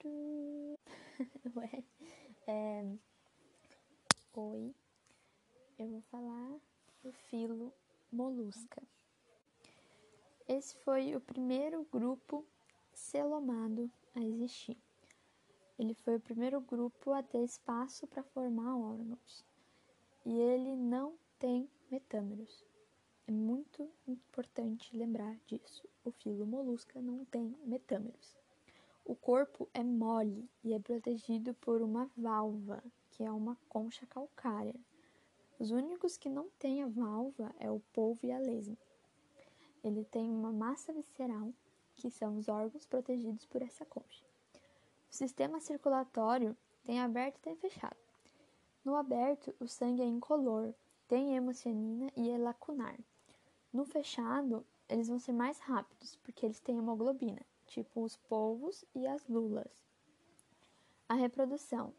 Ué, é... Oi, eu vou falar do filo molusca. Esse foi o primeiro grupo celomado a existir. Ele foi o primeiro grupo a ter espaço para formar órgãos. E ele não tem metâmeros. É muito importante lembrar disso. O filo molusca não tem metâmeros. O corpo é mole e é protegido por uma válvula, que é uma concha calcária. Os únicos que não têm a válvula é o polvo e a lesma. Ele tem uma massa visceral, que são os órgãos protegidos por essa concha. O sistema circulatório tem aberto e tem fechado. No aberto, o sangue é incolor, tem hemocianina e é lacunar. No fechado, eles vão ser mais rápidos, porque eles têm hemoglobina, tipo os polvos e as lulas. A reprodução.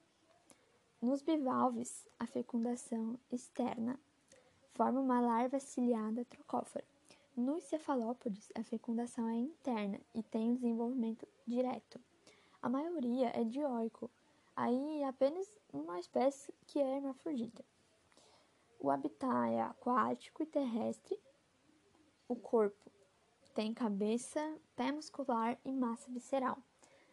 Nos bivalves, a fecundação externa forma uma larva ciliada trocófora. Nos cefalópodes, a fecundação é interna e tem um desenvolvimento direto. A maioria é dioico, aí apenas uma espécie que é hermafrodita. O habitat é aquático e terrestre. O corpo tem cabeça, pé muscular e massa visceral.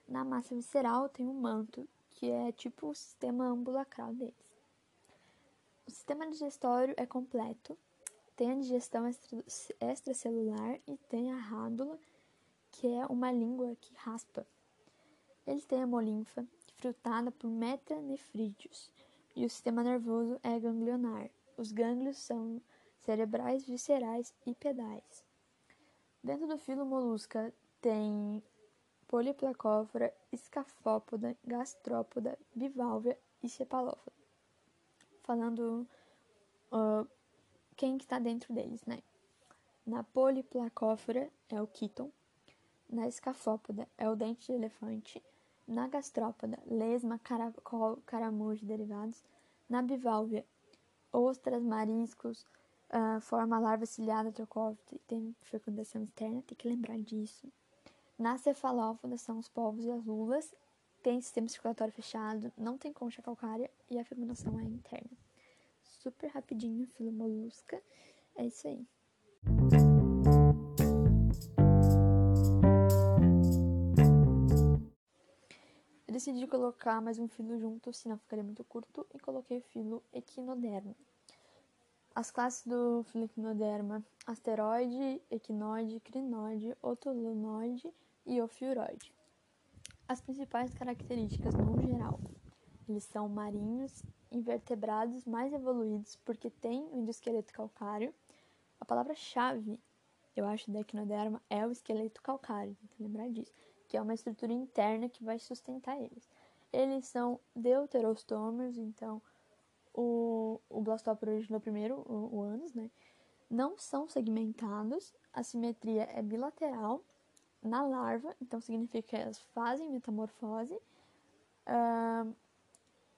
Na massa visceral tem um manto, que é tipo o sistema ambulacral deles. O sistema digestório é completo, tem a digestão extracelular e tem a rádula, que é uma língua que raspa. Eles têm a hemolinfa, filtrada por metanefrídeos, e o sistema nervoso é ganglionar. Os gânglios são cerebrais, viscerais e pedais. Dentro do filo molusca tem poliplacófora, escafópoda, gastrópoda, bivalvia e cepalópoda. Falando uh, quem que está dentro deles, né? Na poliplacófora é o quíton, na escafópoda é o dente de elefante, na gastrópoda, lesma, caracol, caramujo e derivados, na biválvia, ostras, mariscos, uh, forma larva ciliada trocófita e tem fecundação externa, tem que lembrar disso. Na cefalópoda são os povos e as lulas, tem sistema circulatório fechado, não tem concha calcária e a fecundação é interna super rapidinho, filo molusca. É isso aí. Eu decidi colocar mais um filo junto, senão ficaria muito curto, e coloquei o filo equinoderma. As classes do filo equinoderma: asteroide, equinoide, crinoide, otolunoide e ofiuroide. As principais características no geral: eles são marinhos invertebrados mais evoluídos porque têm um endosqueleto calcário. A palavra-chave, eu acho, da equinoderma é o esqueleto calcário, tem que lembrar disso, que é uma estrutura interna que vai sustentar eles. Eles são deuterostômeros, então o, o Blastoper originou primeiro, o, o né? Não são segmentados, a simetria é bilateral na larva, então significa que elas fazem metamorfose. Uh,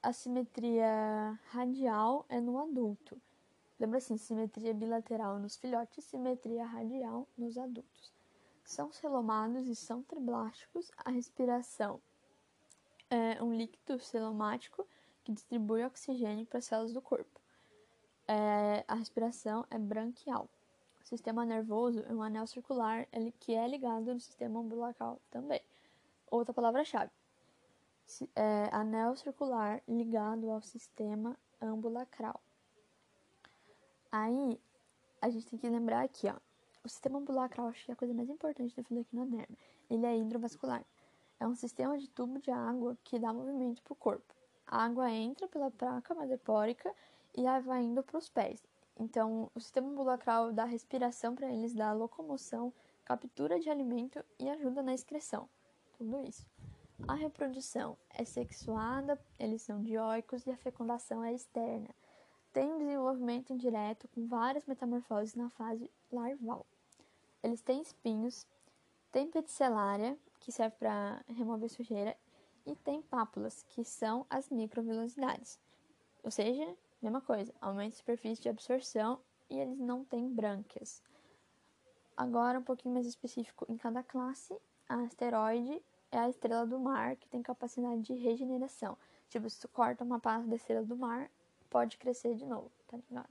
a simetria radial é no adulto. Lembra assim, simetria bilateral nos filhotes, simetria radial nos adultos. São celomados e são triblásticos. A respiração é um líquido celomático que distribui oxigênio para as células do corpo. É, a respiração é branquial. O sistema nervoso é um anel circular que é ligado no sistema umbilical também. Outra palavra-chave é, anel circular ligado ao sistema ambulacral. Aí, a gente tem que lembrar aqui, ó. O sistema ambulacral, acho que é a coisa mais importante do filoquinoderma. Ele é hidrovascular. É um sistema de tubo de água que dá movimento para o corpo. A água entra pela placa madrepórica e vai indo para os pés. Então, o sistema ambulacral dá respiração para eles, dá locomoção, captura de alimento e ajuda na excreção. Tudo isso. A reprodução é sexuada, eles são dioicos e a fecundação é externa. Tem um desenvolvimento indireto com várias metamorfoses na fase larval. Eles têm espinhos, tem peticelária, que serve para remover sujeira, e tem pápulas, que são as microvelocidades. Ou seja, mesma coisa, aumenta a superfície de absorção e eles não têm brânquias. Agora, um pouquinho mais específico em cada classe, a asteroide é a estrela do mar que tem capacidade de regeneração. Tipo, se tu corta uma parte da estrela do mar, pode crescer de novo, tá ligado?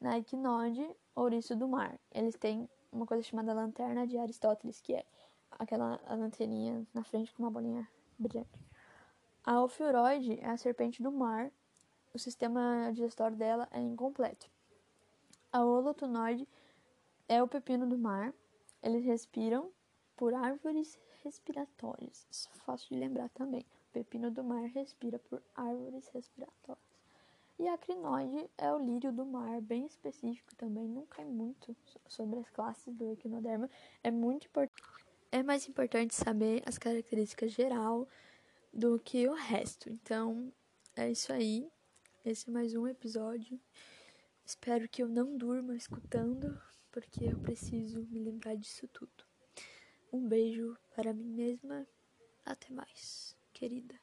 Na equinode, ouriço do mar. Eles têm uma coisa chamada lanterna de Aristóteles, que é aquela lanterninha na frente com uma bolinha brilhante. A ofiuroide é a serpente do mar. O sistema digestório dela é incompleto. A holotunoide é o pepino do mar. Eles respiram por árvores respiratórias. Isso é fácil de lembrar também. O pepino do mar respira por árvores respiratórias. E a crinoide é o lírio do mar, bem específico também. Não cai muito sobre as classes do equinoderma. É muito importante. É mais importante saber as características geral do que o resto. Então, é isso aí. Esse é mais um episódio. Espero que eu não durma escutando, porque eu preciso me lembrar disso tudo. Um beijo para mim mesma. Até mais, querida.